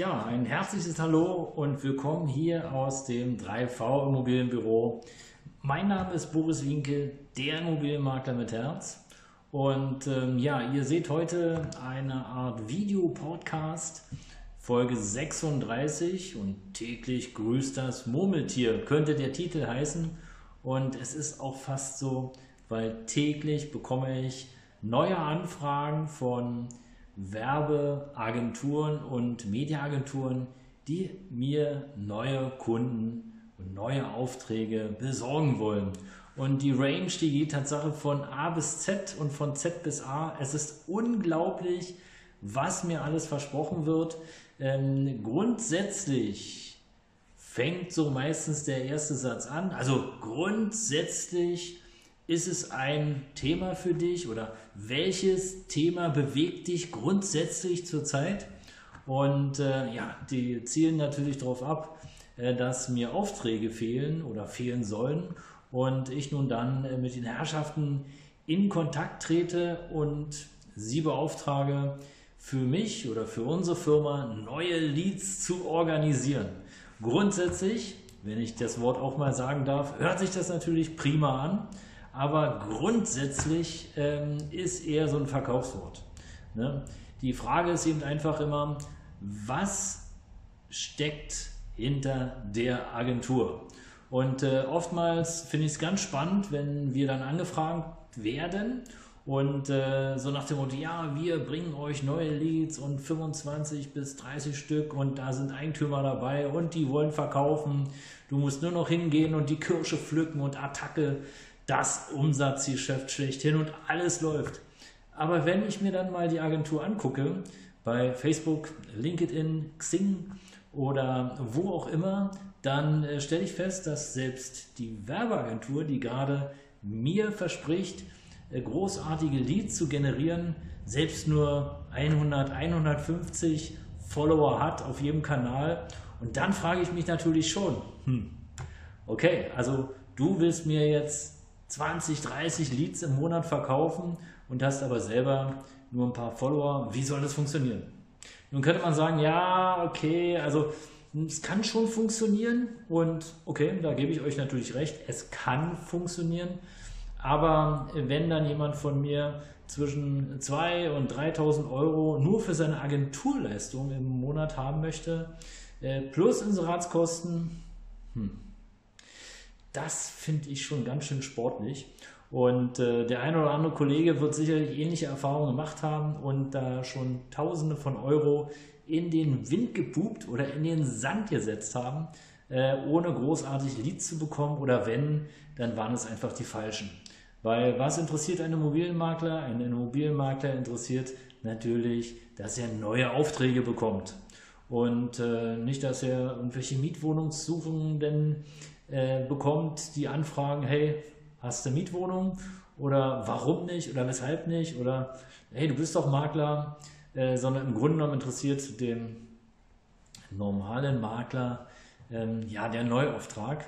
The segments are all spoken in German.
Ja, ein herzliches Hallo und willkommen hier aus dem 3V Immobilienbüro. Mein Name ist Boris Winke, der Immobilienmakler mit Herz. Und ähm, ja, ihr seht heute eine Art Videopodcast, Folge 36 und täglich grüßt das Murmeltier, könnte der Titel heißen. Und es ist auch fast so, weil täglich bekomme ich neue Anfragen von Werbeagenturen und Mediaagenturen, die mir neue Kunden und neue Aufträge besorgen wollen. Und die Range, die geht Tatsache von A bis Z und von Z bis A. Es ist unglaublich, was mir alles versprochen wird. Ähm, grundsätzlich fängt so meistens der erste Satz an. Also grundsätzlich ist es ein Thema für dich oder welches Thema bewegt dich grundsätzlich zurzeit? Und äh, ja, die zielen natürlich darauf ab, äh, dass mir Aufträge fehlen oder fehlen sollen und ich nun dann äh, mit den Herrschaften in Kontakt trete und sie beauftrage, für mich oder für unsere Firma neue Leads zu organisieren. Grundsätzlich, wenn ich das Wort auch mal sagen darf, hört sich das natürlich prima an aber grundsätzlich ähm, ist eher so ein Verkaufswort. Ne? Die Frage ist eben einfach immer, was steckt hinter der Agentur? Und äh, oftmals finde ich es ganz spannend, wenn wir dann angefragt werden und äh, so nach dem Motto, ja, wir bringen euch neue Leads und 25 bis 30 Stück und da sind Eigentümer dabei und die wollen verkaufen. Du musst nur noch hingehen und die Kirsche pflücken und Attacke das Umsatzgeschäft schlechthin und alles läuft. Aber wenn ich mir dann mal die Agentur angucke, bei Facebook, LinkedIn, Xing oder wo auch immer, dann äh, stelle ich fest, dass selbst die Werbeagentur, die gerade mir verspricht, äh, großartige Leads zu generieren, selbst nur 100, 150 Follower hat auf jedem Kanal. Und dann frage ich mich natürlich schon, hm, okay, also du willst mir jetzt 20, 30 Leads im Monat verkaufen und hast aber selber nur ein paar Follower. Wie soll das funktionieren? Nun könnte man sagen, ja, okay, also es kann schon funktionieren und okay, da gebe ich euch natürlich recht, es kann funktionieren, aber wenn dann jemand von mir zwischen 2.000 und 3.000 Euro nur für seine Agenturleistung im Monat haben möchte, äh, plus Inseratskosten, hm, das finde ich schon ganz schön sportlich. Und äh, der eine oder andere Kollege wird sicherlich ähnliche Erfahrungen gemacht haben und da schon Tausende von Euro in den Wind gepupt oder in den Sand gesetzt haben, äh, ohne großartig Lied zu bekommen oder wenn, dann waren es einfach die falschen. Weil was interessiert einen Immobilienmakler? Ein Immobilienmakler interessiert natürlich, dass er neue Aufträge bekommt. Und äh, nicht, dass er irgendwelche Mietwohnungssuchenden äh, bekommt die Anfragen, hey, hast du Mietwohnung? Oder warum nicht? Oder weshalb nicht? Oder hey, du bist doch Makler, äh, sondern im Grunde genommen interessiert den normalen Makler ähm, ja der Neuauftrag.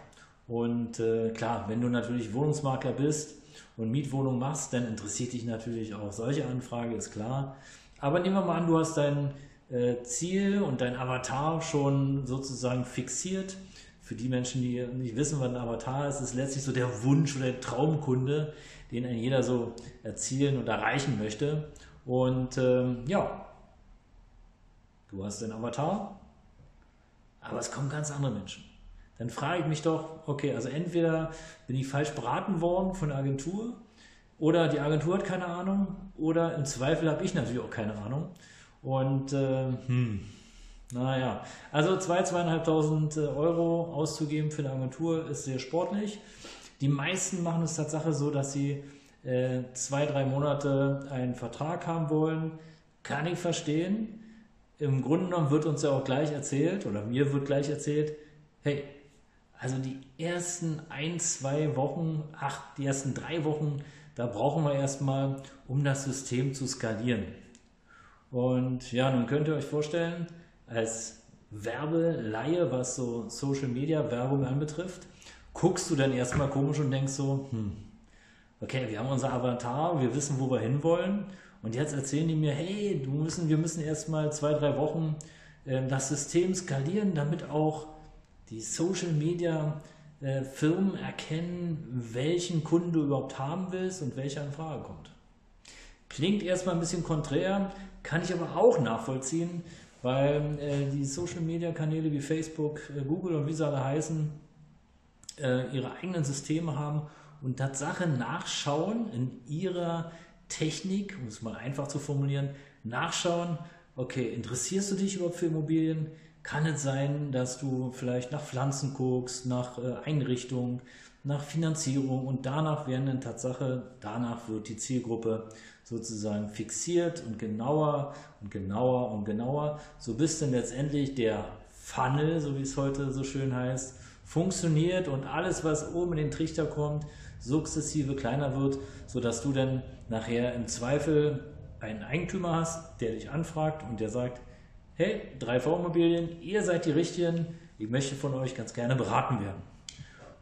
Und äh, klar, wenn du natürlich Wohnungsmakler bist und Mietwohnung machst, dann interessiert dich natürlich auch solche Anfrage, ist klar. Aber nehmen wir mal an, du hast dein äh, Ziel und dein Avatar schon sozusagen fixiert für die Menschen, die nicht wissen, was ein Avatar ist, ist letztlich so der Wunsch oder der Traumkunde, den ein jeder so erzielen und erreichen möchte. Und ähm, ja, du hast den Avatar, aber es kommen ganz andere Menschen. Dann frage ich mich doch, okay, also entweder bin ich falsch beraten worden von der Agentur oder die Agentur hat keine Ahnung oder im Zweifel habe ich natürlich auch keine Ahnung. Und äh, hm, naja, also 2.000, 2.500 äh, Euro auszugeben für eine Agentur ist sehr sportlich. Die meisten machen es Tatsache so, dass sie äh, zwei, drei Monate einen Vertrag haben wollen. Kann ich verstehen. Im Grunde genommen wird uns ja auch gleich erzählt, oder mir wird gleich erzählt, hey, Also die ersten ein, zwei Wochen, ach, die ersten drei Wochen, da brauchen wir erstmal, um das System zu skalieren. Und ja, nun könnt ihr euch vorstellen, als Werbeleihe, was so Social Media Werbung anbetrifft, guckst du dann erstmal komisch und denkst so, hm, okay, wir haben unser Avatar, wir wissen, wo wir hinwollen. Und jetzt erzählen die mir, hey, du müssen, wir müssen erstmal zwei, drei Wochen äh, das System skalieren, damit auch die Social Media äh, Firmen erkennen, welchen Kunden du überhaupt haben willst und welcher in Frage kommt. Klingt erstmal ein bisschen konträr, kann ich aber auch nachvollziehen, weil äh, die Social Media Kanäle wie Facebook, äh, Google und wie sie alle heißen, äh, ihre eigenen Systeme haben und Tatsache nachschauen in ihrer Technik, um es mal einfach zu formulieren, nachschauen, okay, interessierst du dich überhaupt für Immobilien? kann es sein, dass du vielleicht nach Pflanzen guckst, nach äh, Einrichtung, nach Finanzierung und danach werden dann Tatsache, danach wird die Zielgruppe sozusagen fixiert und genauer und genauer und genauer, so bis dann letztendlich der Funnel, so wie es heute so schön heißt, funktioniert und alles, was oben in den Trichter kommt, sukzessive kleiner wird, sodass du dann nachher im Zweifel einen Eigentümer hast, der dich anfragt und der sagt, hey, 3V Immobilien, ihr seid die Richtigen, ich möchte von euch ganz gerne beraten werden.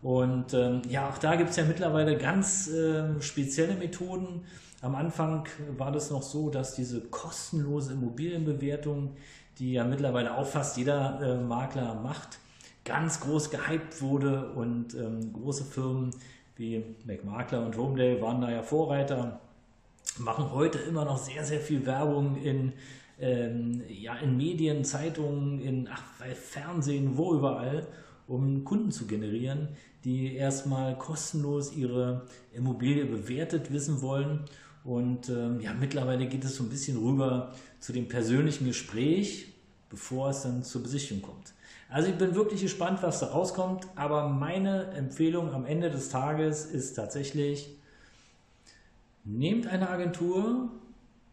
Und ähm, ja, auch da gibt es ja mittlerweile ganz äh, spezielle Methoden. Am Anfang war das noch so, dass diese kostenlose Immobilienbewertung, die ja mittlerweile auch fast jeder äh, Makler macht, ganz groß gehypt wurde und ähm, große Firmen wie McMakler und Homedale waren da ja Vorreiter, machen heute immer noch sehr, sehr viel Werbung in ähm, ja, in Medien, Zeitungen, in ach, Fernsehen, wo überall, um Kunden zu generieren, die erstmal kostenlos ihre Immobilie bewertet wissen wollen. Und ähm, ja, mittlerweile geht es so ein bisschen rüber zu dem persönlichen Gespräch, bevor es dann zur Besichtigung kommt. Also ich bin wirklich gespannt, was da rauskommt, aber meine Empfehlung am Ende des Tages ist tatsächlich, nehmt eine Agentur,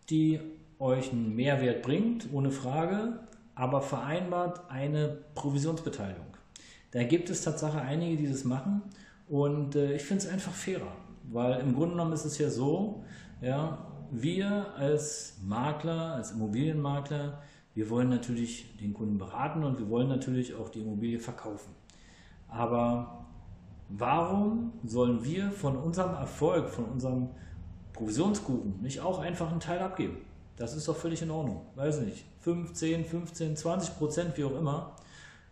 die euch einen Mehrwert bringt, ohne Frage, aber vereinbart eine Provisionsbeteiligung. Da gibt es tatsächlich einige, die das machen und äh, ich finde es einfach fairer, weil im Grunde genommen ist es ja so, ja, wir als Makler, als Immobilienmakler, wir wollen natürlich den Kunden beraten und wir wollen natürlich auch die Immobilie verkaufen. Aber warum sollen wir von unserem Erfolg, von unserem Provisionskuchen nicht auch einfach einen Teil abgeben? Das ist doch völlig in Ordnung. Weiß nicht. 15, 15, 20 Prozent, wie auch immer.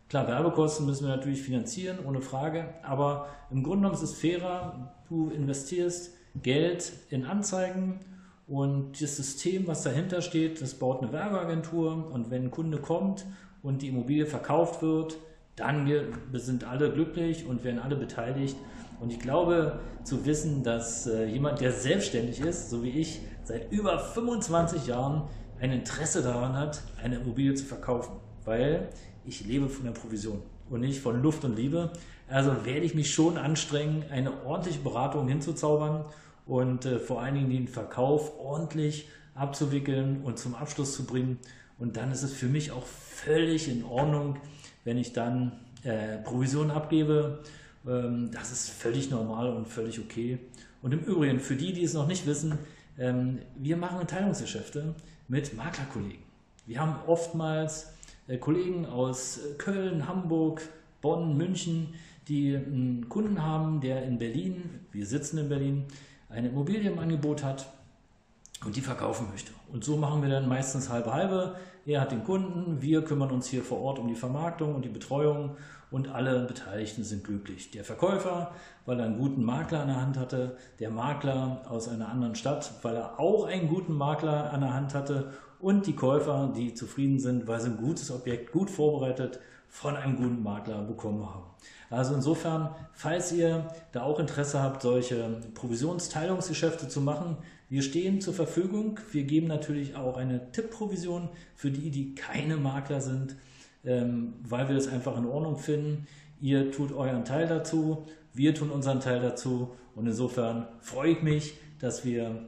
Klar, Werbekosten müssen wir natürlich finanzieren, ohne Frage. Aber im Grunde genommen ist es fairer, du investierst Geld in Anzeigen und das System, was dahinter steht, das baut eine Werbeagentur. Und wenn ein Kunde kommt und die Immobilie verkauft wird, dann sind alle glücklich und werden alle beteiligt. Und ich glaube zu wissen, dass äh, jemand, der selbstständig ist, so wie ich, seit über 25 Jahren ein Interesse daran hat, eine Immobilie zu verkaufen, weil ich lebe von der Provision und nicht von Luft und Liebe. Also werde ich mich schon anstrengen, eine ordentliche Beratung hinzuzaubern und äh, vor allen Dingen den Verkauf ordentlich abzuwickeln und zum Abschluss zu bringen. Und dann ist es für mich auch völlig in Ordnung, wenn ich dann äh, Provision abgebe. Ähm, das ist völlig normal und völlig okay. Und im Übrigen, für die, die es noch nicht wissen, ähm, wir machen Teilungsgeschäfte mit Maklerkollegen. Wir haben oftmals Kollegen aus äh, Köln, Hamburg, Bonn, München, die einen Kunden haben, der in Berlin, wir sitzen in Berlin, im Angebot hat und die verkaufen möchte. Und so machen wir dann meistens halbe halbe. Er hat den Kunden, wir kümmern uns hier vor Ort um die Vermarktung und die Betreuung und alle Beteiligten sind glücklich. Der Verkäufer, weil er einen guten Makler an der Hand hatte, der Makler aus einer anderen Stadt, weil er auch einen guten Makler an der Hand hatte und die Käufer, die zufrieden sind, weil sie ein gutes Objekt gut vorbereitet von einem guten Makler bekommen haben. Also insofern, falls ihr da auch Interesse habt, solche Provisionsteilungsgeschäfte zu machen, wir stehen zur Verfügung. Wir geben natürlich auch eine Tippprovision für die, die keine Makler sind ähm, weil wir das einfach in Ordnung finden. Ihr tut euren Teil dazu, wir tun unseren Teil dazu und insofern freue ich mich, dass wir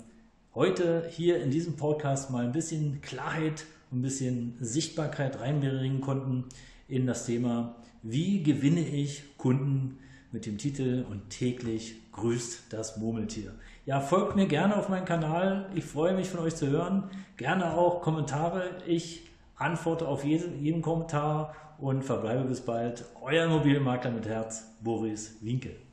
heute hier in diesem Podcast mal ein bisschen Klarheit und ein bisschen Sichtbarkeit reinbringen konnten in das Thema, wie gewinne ich Kunden mit dem Titel und täglich grüßt das Murmeltier. Ja, folgt mir gerne auf meinem Kanal. Ich freue mich von euch zu hören. Gerne auch Kommentare. Ich antworte auf jeden, jeden Kommentar und verbleibe bis bald. Euer Immobilienmakler mit Herz, Boris Winkel.